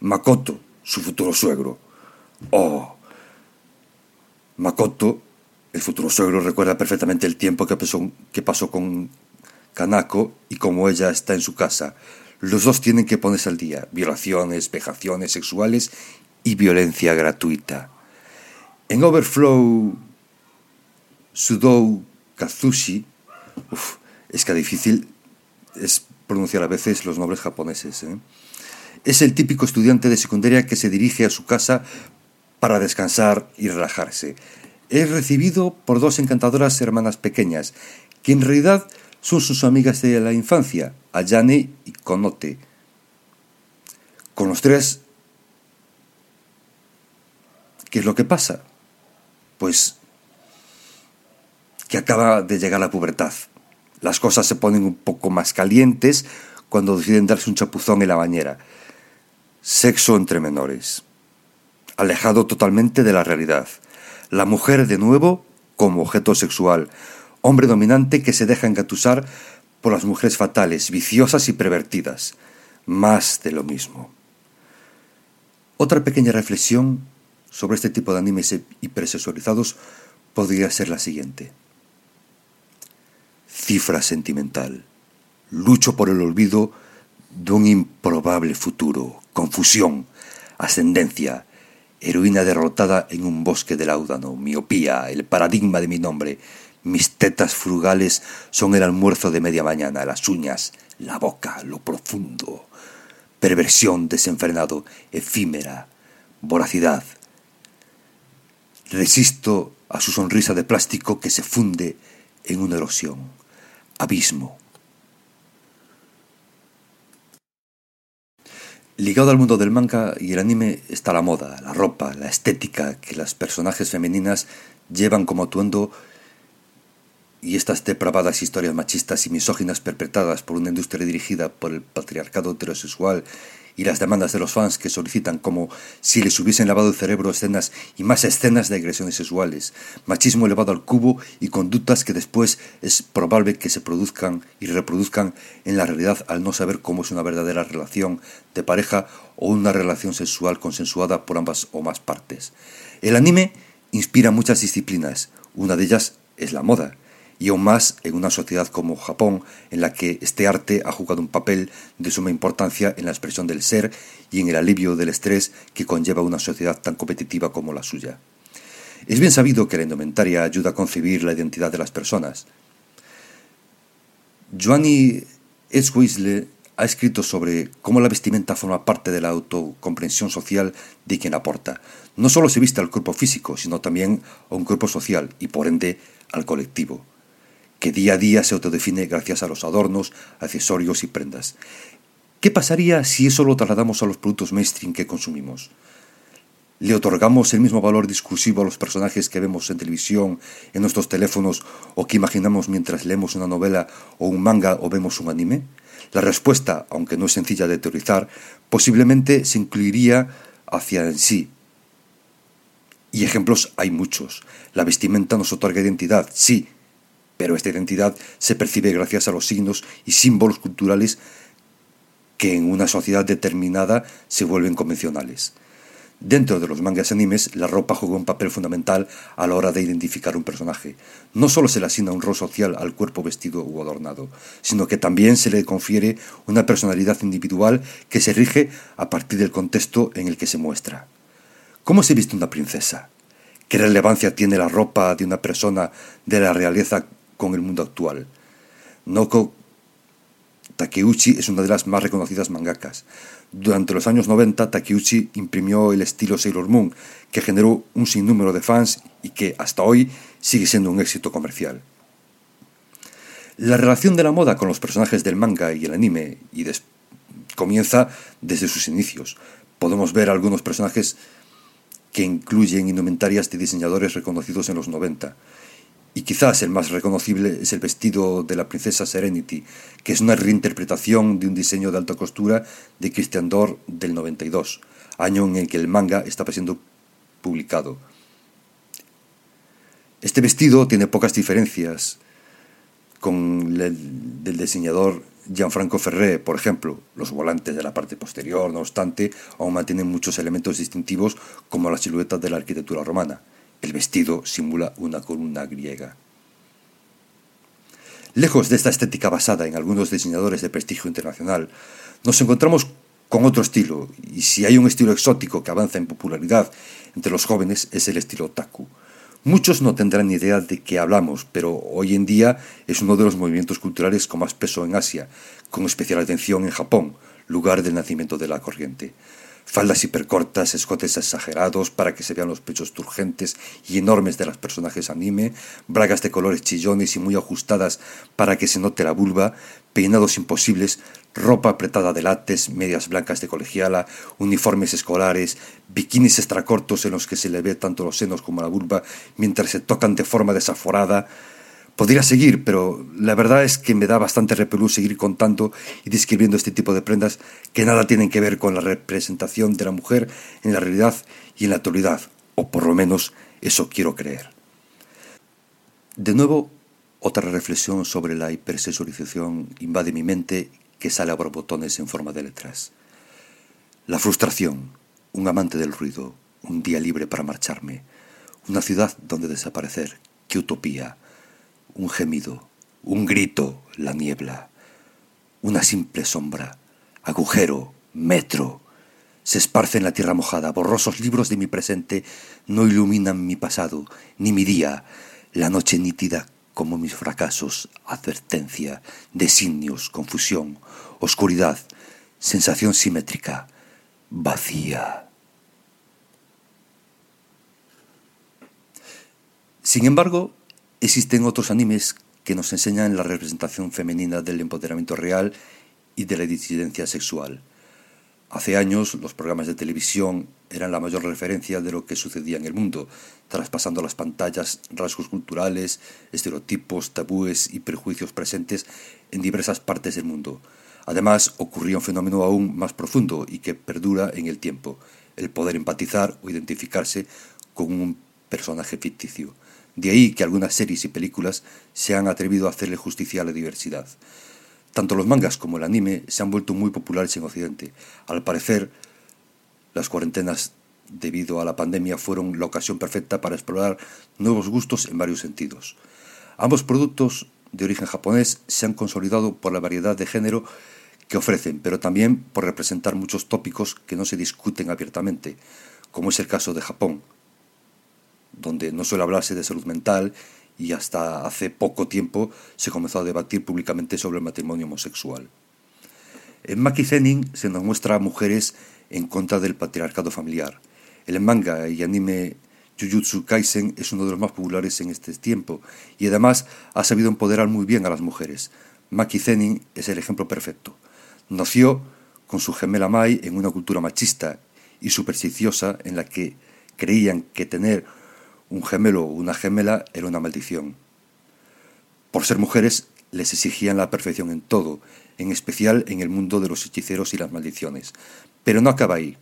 S1: Makoto, su futuro suegro. Oh. Makoto, el futuro suegro, recuerda perfectamente el tiempo que pasó, que pasó con Kanako y cómo ella está en su casa. Los dos tienen que ponerse al día. Violaciones, vejaciones sexuales y violencia gratuita. En Overflow Sudou Kazushi, es que difícil es pronunciar a veces los nombres japoneses. ¿eh? Es el típico estudiante de secundaria que se dirige a su casa para descansar y relajarse. Es recibido por dos encantadoras hermanas pequeñas, que en realidad son sus amigas de la infancia, Ayane y Konote. Con los tres, ¿qué es lo que pasa? pues que acaba de llegar la pubertad. Las cosas se ponen un poco más calientes cuando deciden darse un chapuzón en la bañera. Sexo entre menores. Alejado totalmente de la realidad. La mujer de nuevo como objeto sexual. Hombre dominante que se deja engatusar por las mujeres fatales, viciosas y pervertidas. Más de lo mismo. Otra pequeña reflexión sobre este tipo de animes hipersexualizados podría ser la siguiente. Cifra sentimental. Lucho por el olvido de un improbable futuro. Confusión. Ascendencia. Heroína derrotada en un bosque de láudano. Miopía. El paradigma de mi nombre. Mis tetas frugales son el almuerzo de media mañana. Las uñas. La boca. Lo profundo. Perversión desenfrenado. Efímera. Voracidad Resisto a su sonrisa de plástico que se funde en una erosión. Abismo. Ligado al mundo del manga y el anime está la moda, la ropa, la estética que las personajes femeninas llevan como atuendo y estas depravadas historias machistas y misóginas perpetradas por una industria dirigida por el patriarcado heterosexual y las demandas de los fans que solicitan como si les hubiesen lavado el cerebro escenas y más escenas de agresiones sexuales, machismo elevado al cubo y conductas que después es probable que se produzcan y reproduzcan en la realidad al no saber cómo es una verdadera relación de pareja o una relación sexual consensuada por ambas o más partes. El anime inspira muchas disciplinas, una de ellas es la moda, y aún más en una sociedad como Japón, en la que este arte ha jugado un papel de suma importancia en la expresión del ser y en el alivio del estrés que conlleva una sociedad tan competitiva como la suya. Es bien sabido que la indumentaria ayuda a concebir la identidad de las personas. Joanny Edswisle ha escrito sobre cómo la vestimenta forma parte de la autocomprensión social de quien aporta. No solo se viste al cuerpo físico, sino también a un cuerpo social y por ende al colectivo que día a día se autodefine gracias a los adornos, accesorios y prendas. ¿Qué pasaría si eso lo trasladamos a los productos mainstream que consumimos? ¿Le otorgamos el mismo valor discursivo a los personajes que vemos en televisión, en nuestros teléfonos o que imaginamos mientras leemos una novela o un manga o vemos un anime? La respuesta, aunque no es sencilla de teorizar, posiblemente se incluiría hacia en sí. Y ejemplos hay muchos. La vestimenta nos otorga identidad, sí, pero esta identidad se percibe gracias a los signos y símbolos culturales que en una sociedad determinada se vuelven convencionales. Dentro de los mangas animes, la ropa juega un papel fundamental a la hora de identificar un personaje. No solo se le asigna un rol social al cuerpo vestido o adornado, sino que también se le confiere una personalidad individual que se rige a partir del contexto en el que se muestra. ¿Cómo se viste una princesa? ¿Qué relevancia tiene la ropa de una persona de la realeza con el mundo actual. Noko Takeuchi es una de las más reconocidas mangakas. Durante los años 90, Takeuchi imprimió el estilo Sailor Moon, que generó un sinnúmero de fans y que hasta hoy sigue siendo un éxito comercial. La relación de la moda con los personajes del manga y el anime y comienza desde sus inicios. Podemos ver algunos personajes que incluyen indumentarias de diseñadores reconocidos en los 90 y quizás el más reconocible es el vestido de la princesa Serenity, que es una reinterpretación de un diseño de alta costura de Christian Dior del 92, año en el que el manga estaba siendo publicado. Este vestido tiene pocas diferencias con el del diseñador Gianfranco Ferré, por ejemplo. Los volantes de la parte posterior, no obstante, aún mantienen muchos elementos distintivos como la silueta de la arquitectura romana. El vestido simula una columna griega. Lejos de esta estética basada en algunos diseñadores de prestigio internacional, nos encontramos con otro estilo, y si hay un estilo exótico que avanza en popularidad entre los jóvenes es el estilo otaku. Muchos no tendrán ni idea de qué hablamos, pero hoy en día es uno de los movimientos culturales con más peso en Asia, con especial atención en Japón, lugar del nacimiento de la corriente faldas hipercortas, escotes exagerados para que se vean los pechos turgentes y enormes de los personajes anime, bragas de colores chillones y muy ajustadas para que se note la vulva, peinados imposibles, ropa apretada de látex, medias blancas de colegiala, uniformes escolares, bikinis extracortos en los que se le ve tanto los senos como la vulva mientras se tocan de forma desaforada, Podría seguir, pero la verdad es que me da bastante repelús seguir contando y describiendo este tipo de prendas que nada tienen que ver con la representación de la mujer en la realidad y en la actualidad, o por lo menos eso quiero creer. De nuevo, otra reflexión sobre la hipersexualización invade mi mente que sale a botones en forma de letras. La frustración, un amante del ruido, un día libre para marcharme, una ciudad donde desaparecer, qué utopía un gemido, un grito, la niebla, una simple sombra, agujero, metro. Se esparce en la tierra mojada, borrosos libros de mi presente no iluminan mi pasado, ni mi día, la noche nítida como mis fracasos, advertencia, designios, confusión, oscuridad, sensación simétrica, vacía. Sin embargo, Existen otros animes que nos enseñan la representación femenina del empoderamiento real y de la disidencia sexual. Hace años los programas de televisión eran la mayor referencia de lo que sucedía en el mundo, traspasando las pantallas rasgos culturales, estereotipos, tabúes y prejuicios presentes en diversas partes del mundo. Además, ocurría un fenómeno aún más profundo y que perdura en el tiempo, el poder empatizar o identificarse con un personaje ficticio. De ahí que algunas series y películas se han atrevido a hacerle justicia a la diversidad. Tanto los mangas como el anime se han vuelto muy populares en Occidente. Al parecer, las cuarentenas debido a la pandemia fueron la ocasión perfecta para explorar nuevos gustos en varios sentidos. Ambos productos de origen japonés se han consolidado por la variedad de género que ofrecen, pero también por representar muchos tópicos que no se discuten abiertamente, como es el caso de Japón, donde no suele hablarse de salud mental y hasta hace poco tiempo se comenzó a debatir públicamente sobre el matrimonio homosexual. En Maki Zenin se nos muestra a mujeres en contra del patriarcado familiar. El manga y anime Jujutsu Kaisen es uno de los más populares en este tiempo y además ha sabido empoderar muy bien a las mujeres. Maki Zenin es el ejemplo perfecto. Nació con su gemela Mai en una cultura machista y supersticiosa en la que creían que tener un gemelo o una gemela era una maldición. Por ser mujeres, les exigían la perfección en todo, en especial en el mundo de los hechiceros y las maldiciones. Pero no acaba ahí,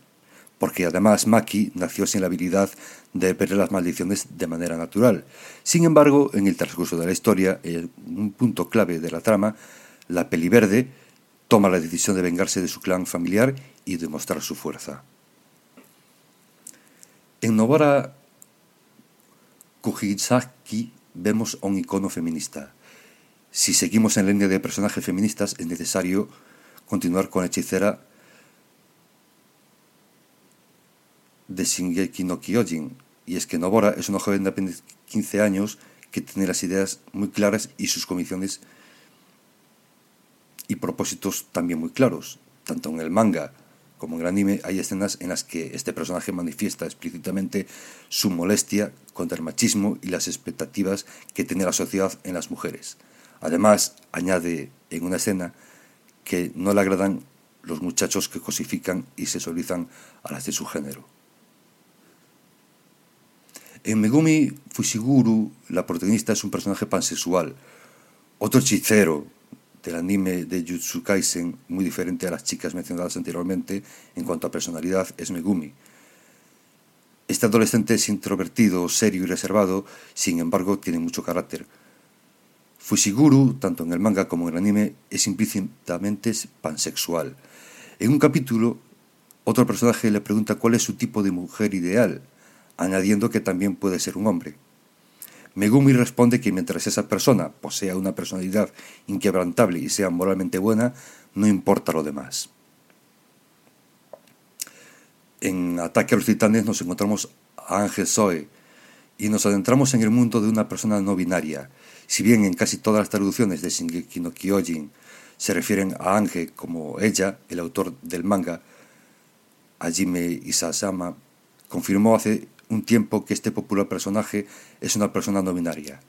S1: porque además Maki nació sin la habilidad de ver las maldiciones de manera natural. Sin embargo, en el transcurso de la historia, en un punto clave de la trama, la peli verde toma la decisión de vengarse de su clan familiar y demostrar su fuerza. En Nobara Kujisaki vemos un icono feminista. Si seguimos en la línea de personajes feministas, es necesario continuar con Hechicera de Shingeki no Kyojin. Y es que Nobora es una joven de apenas 15 años que tiene las ideas muy claras y sus convicciones y propósitos también muy claros. Tanto en el manga como en el anime, hay escenas en las que este personaje manifiesta explícitamente su molestia contra el machismo y las expectativas que tiene la sociedad en las mujeres. Además, añade en una escena que no le agradan los muchachos que cosifican y sexualizan a las de su género. En Megumi Fushiguru, la protagonista es un personaje pansexual, otro hechicero del anime de Jutsu Kaisen, muy diferente a las chicas mencionadas anteriormente en cuanto a personalidad, es Megumi. Este adolescente es introvertido, serio y reservado, sin embargo tiene mucho carácter. Fushiguru, tanto en el manga como en el anime, es implícitamente pansexual. En un capítulo, otro personaje le pregunta cuál es su tipo de mujer ideal, añadiendo que también puede ser un hombre. Megumi responde que mientras esa persona posea una personalidad inquebrantable y sea moralmente buena, no importa lo demás. En Ataque a los Titanes nos encontramos a Ángel Zoe y nos adentramos en el mundo de una persona no binaria. Si bien en casi todas las traducciones de Shingeki no Kyojin se refieren a Ángel como ella, el autor del manga, Hajime Isasama, confirmó hace un tiempo que este popular personaje es una persona no binaria.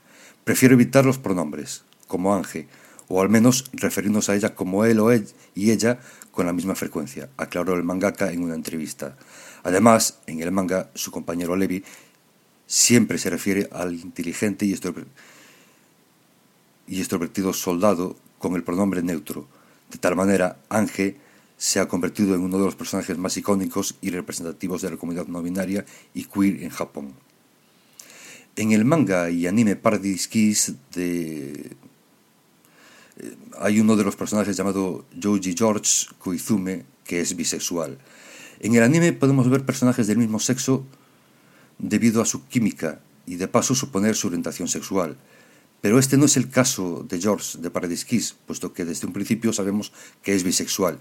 S1: Prefiero evitar los pronombres, como Ángel, o al menos referirnos a ella como él o él y ella con la misma frecuencia, aclaró el mangaka en una entrevista. Además, en el manga, su compañero Levi siempre se refiere al inteligente y, y extrovertido soldado con el pronombre neutro. De tal manera, Ángel se ha convertido en uno de los personajes más icónicos y representativos de la comunidad no binaria y queer en Japón. En el manga y anime Paradise Kiss. Eh, hay uno de los personajes llamado Joji George Koizume que es bisexual. En el anime podemos ver personajes del mismo sexo debido a su química y de paso suponer su orientación sexual. Pero este no es el caso de George de Paradise Kiss, puesto que desde un principio sabemos que es bisexual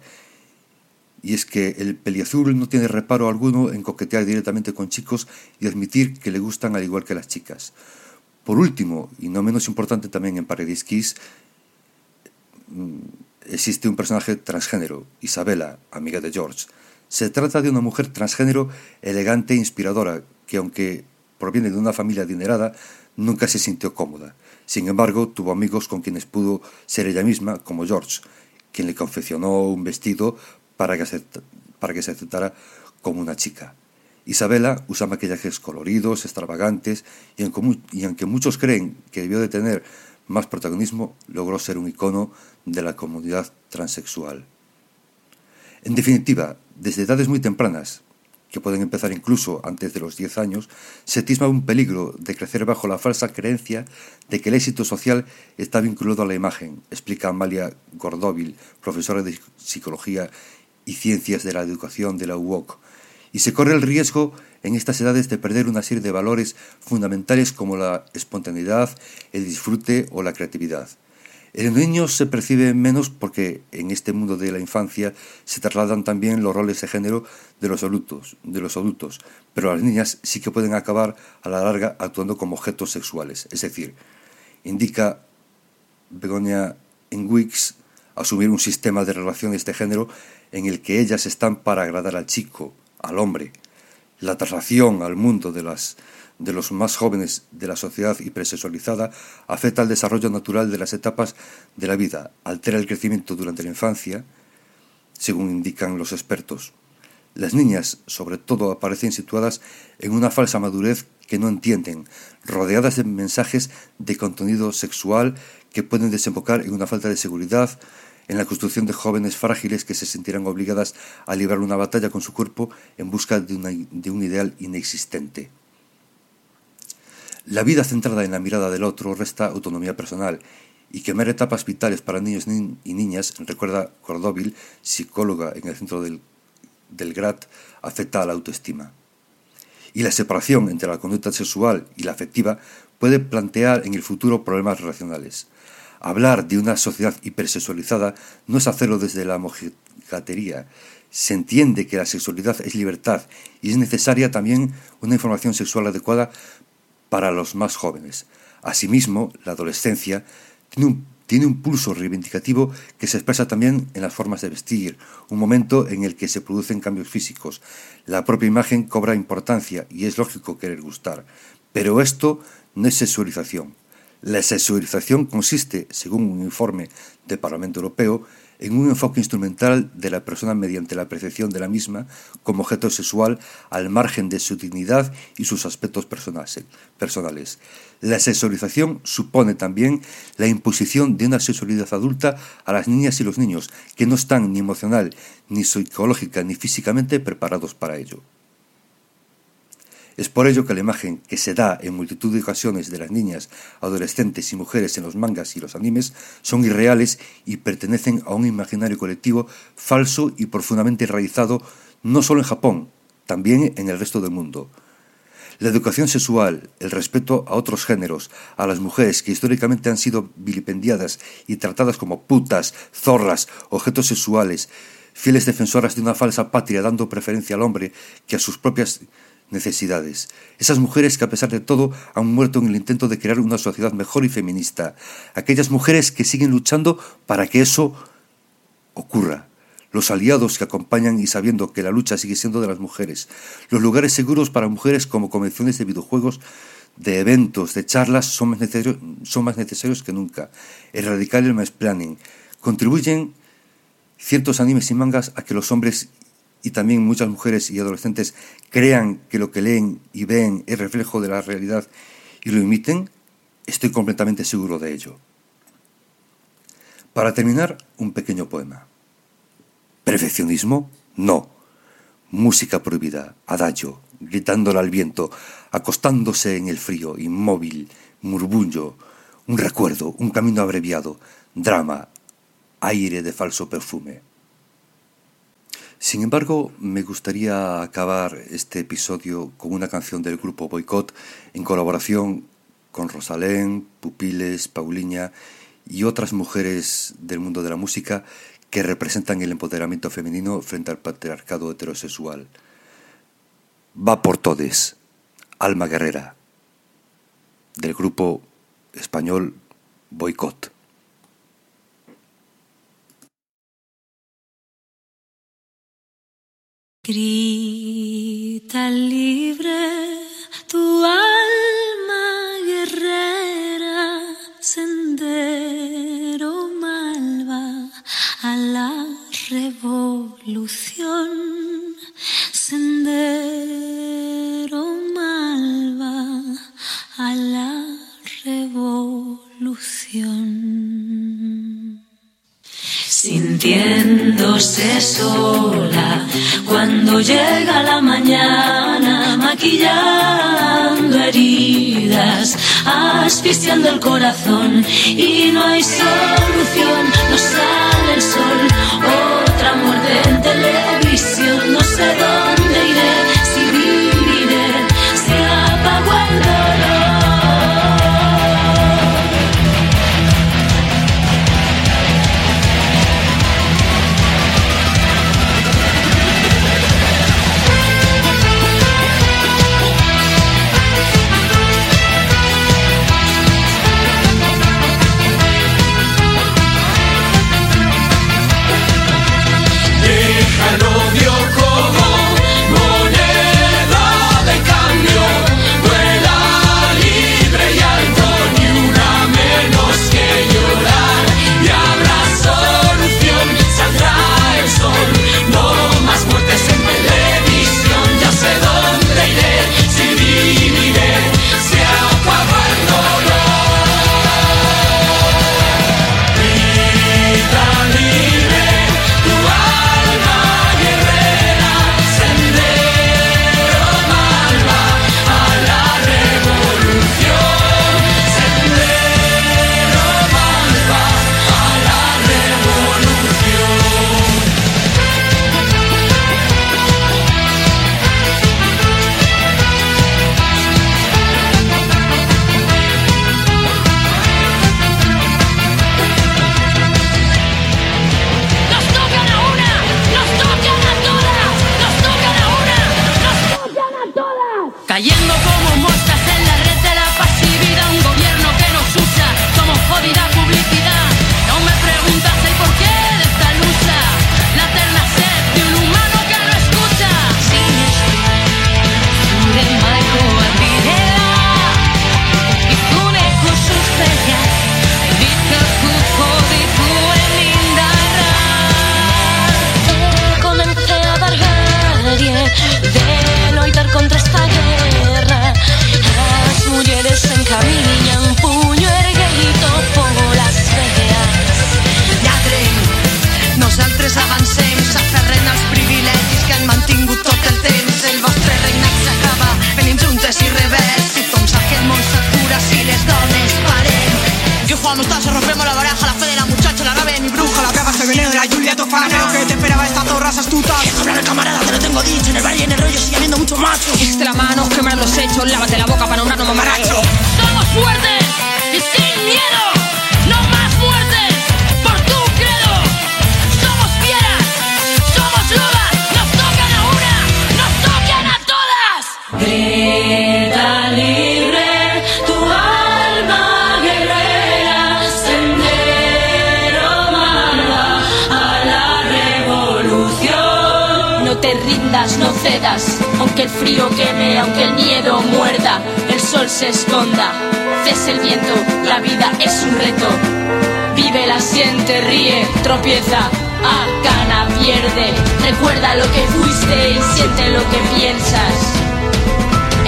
S1: y es que el peliazul no tiene reparo alguno en coquetear directamente con chicos y admitir que le gustan al igual que las chicas. Por último, y no menos importante también en Paradise Kiss, mm, existe un personaje transgénero, Isabela, amiga de George. Se trata de una mujer transgénero elegante e inspiradora, que aunque proviene de una familia adinerada, nunca se sintió cómoda. Sin embargo, tuvo amigos con quienes pudo ser ella misma, como George, quien le confeccionó un vestido para que, se, para que se aceptara como una chica. Isabela usa maquillajes coloridos, extravagantes, y aunque muchos creen que debió de tener más protagonismo, logró ser un icono de la comunidad transexual. En definitiva, desde edades muy tempranas, que pueden empezar incluso antes de los 10 años, se tisma un peligro de crecer bajo la falsa creencia de que el éxito social está vinculado a la imagen, explica Amalia Gordóvil, profesora de Psicología y Ciencias de la Educación de la UOC, y se corre el riesgo en estas edades de perder una serie de valores fundamentales como la espontaneidad, el disfrute o la creatividad. En los niños se percibe menos porque en este mundo de la infancia se trasladan también los roles de género de los adultos, de los adultos, pero las niñas sí que pueden acabar a la larga actuando como objetos sexuales, es decir, indica Begonia Wix asumir un sistema de relaciones de género en el que ellas están para agradar al chico, al hombre. La traslación al mundo de las de los más jóvenes de la sociedad hipersexualizada afecta al desarrollo natural de las etapas de la vida, altera el crecimiento durante la infancia, según indican los expertos. Las niñas, sobre todo, aparecen situadas en una falsa madurez que no entienden, rodeadas de mensajes de contenido sexual que pueden desembocar en una falta de seguridad, en la construcción de jóvenes frágiles que se sentirán obligadas a librar una batalla con su cuerpo en busca de, un ideal inexistente. La vida centrada en la mirada del otro resta autonomía personal y quemar etapas vitales para niños y niñas, recuerda Cordóvil, psicóloga en el centro del, del GRAT, afecta a la autoestima. Y la separación entre la conducta sexual y la afectiva puede plantear en el futuro problemas relacionales. Hablar de una sociedad hipersexualizada no es hacerlo desde la mojigatería. Se entiende que la sexualidad es libertad y es necesaria también una información sexual adecuada para los más jóvenes. Asimismo, la adolescencia tiene un, pulso reivindicativo que se expresa también en las formas de vestir, un momento en el que se producen cambios físicos. La propia imagen cobra importancia y es lógico querer gustar. Pero esto no es sexualización. La sexualización consiste, según un informe del Parlamento Europeo, en un enfoque instrumental de la persona mediante la percepción de la misma como objeto sexual al margen de su dignidad y sus aspectos personales. La sexualización supone también la imposición de una sexualidad adulta a las niñas y los niños que no están ni emocional, ni psicológica, ni físicamente preparados para ello. Es por ello que la imagen que se da en multitud de ocasiones de las niñas, adolescentes y mujeres en los mangas y los animes son irreales y pertenecen a un imaginario colectivo falso y profundamente enraizado no solo en Japón, también en el resto del mundo. La educación sexual, el respeto a otros géneros, a las mujeres que históricamente han sido vilipendiadas y tratadas como putas, zorras, objetos sexuales, fieles defensoras de una falsa patria dando preferencia al hombre que a sus propias necesidades. Esas mujeres que a pesar de todo han muerto en el intento de crear una sociedad mejor y feminista. Aquellas mujeres que siguen luchando para que eso ocurra. Los aliados que acompañan y sabiendo que la lucha sigue siendo de las mujeres. Los lugares seguros para mujeres como convenciones de videojuegos, de eventos, de charlas son más necesarios, son más necesarios que nunca. Erradicar el mansplaining. Contribuyen ciertos animes y mangas a que los hombres y también muchas mujeres y adolescentes crean que lo que leen y ven es reflejo de la realidad y lo imiten, estoy completamente seguro de ello. Para terminar, un pequeño poema. ¿Perfeccionismo? No. Música prohibida, adagio, gritándola al viento, acostándose en el frío, inmóvil, murmullo, un recuerdo, un camino abreviado, drama, aire de falso perfume. Sin embargo, me gustaría acabar este episodio con una canción del grupo Boycott en colaboración con Rosalén, Pupiles, Pauliña y otras mujeres del mundo de la música que representan el empoderamiento femenino frente al patriarcado heterosexual. Va por todes, Alma Guerrera, del grupo español Boycott.
S2: Grita libre tu alma guerrera, sendero malva a la revolución, sendero malva a la revolución. Sintiéndose sola cuando llega la mañana maquillando heridas, asfixiando el corazón y no hay solución, no sale el sol, otra muerte en televisión, no sé dónde el
S1: viento,
S3: la vida es un reto. Vive, la siente, ríe, tropieza, acana, pierde. Recuerda lo que fuiste y siente lo que piensas.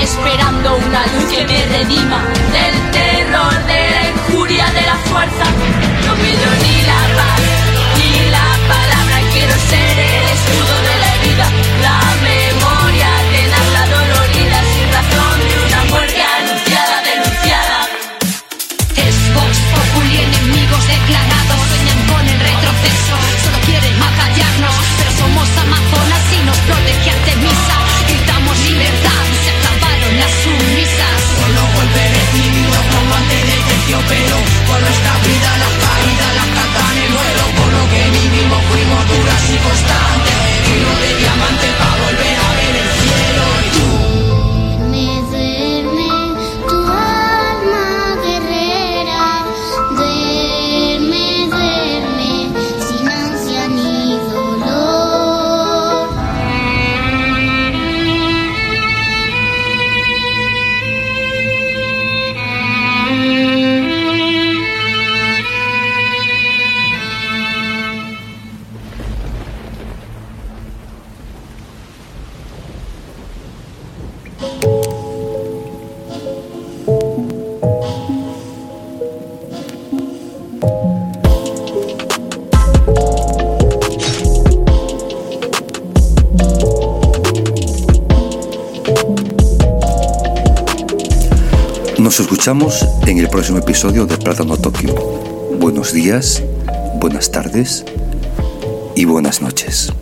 S3: Esperando una luz que me redima del terror, de la injuria, de la fuerza. No pido ni la paz.
S1: Escuchamos en el próximo episodio de Plátano Tokio. Buenos días, buenas tardes y buenas noches.